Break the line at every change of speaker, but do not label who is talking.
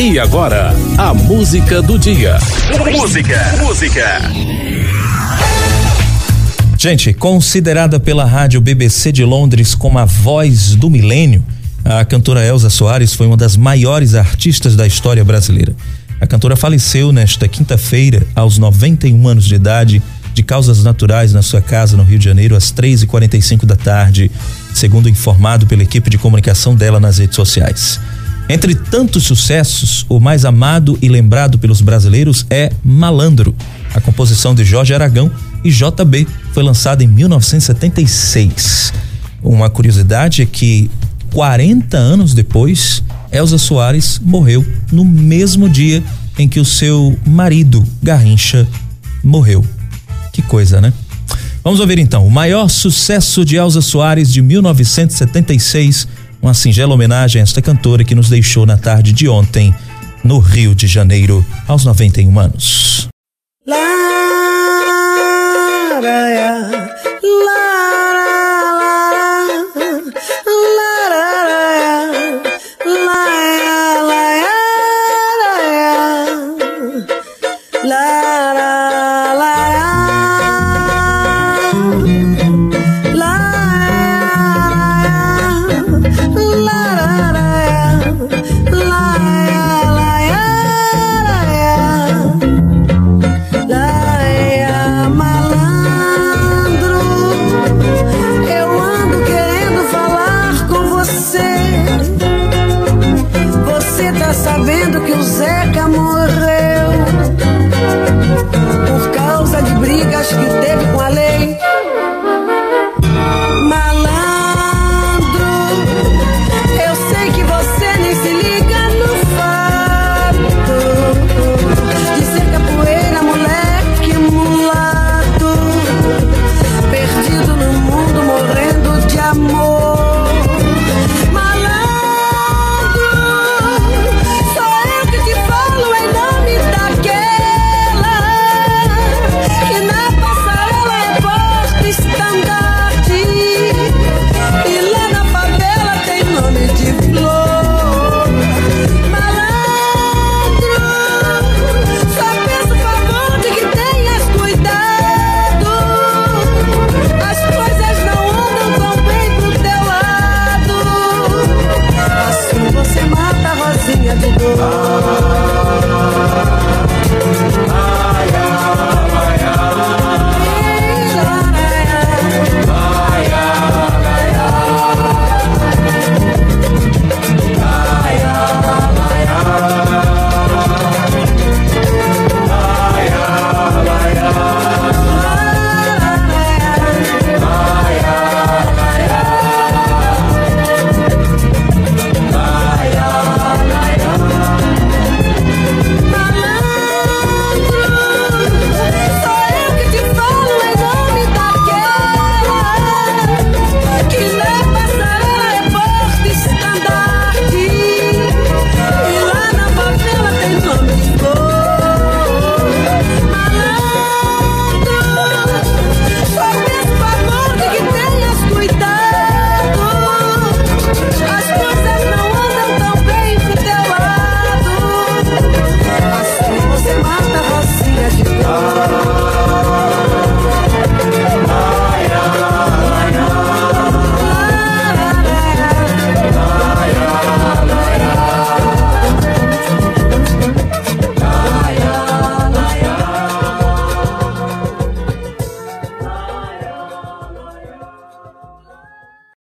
E agora, a música do dia. Música, música.
Gente, considerada pela rádio BBC de Londres como a voz do milênio, a cantora Elza Soares foi uma das maiores artistas da história brasileira. A cantora faleceu nesta quinta-feira, aos 91 anos de idade, de causas naturais na sua casa no Rio de Janeiro, às 3h45 da tarde, segundo informado pela equipe de comunicação dela nas redes sociais. Entre tantos sucessos, o mais amado e lembrado pelos brasileiros é Malandro. A composição de Jorge Aragão e JB foi lançada em 1976. Uma curiosidade é que 40 anos depois, Elza Soares morreu no mesmo dia em que o seu marido, Garrincha, morreu. Que coisa, né? Vamos ouvir então o maior sucesso de Elza Soares de 1976, uma singela homenagem a esta cantora que nos deixou na tarde de ontem no Rio de Janeiro, aos 91 anos. La, la, la.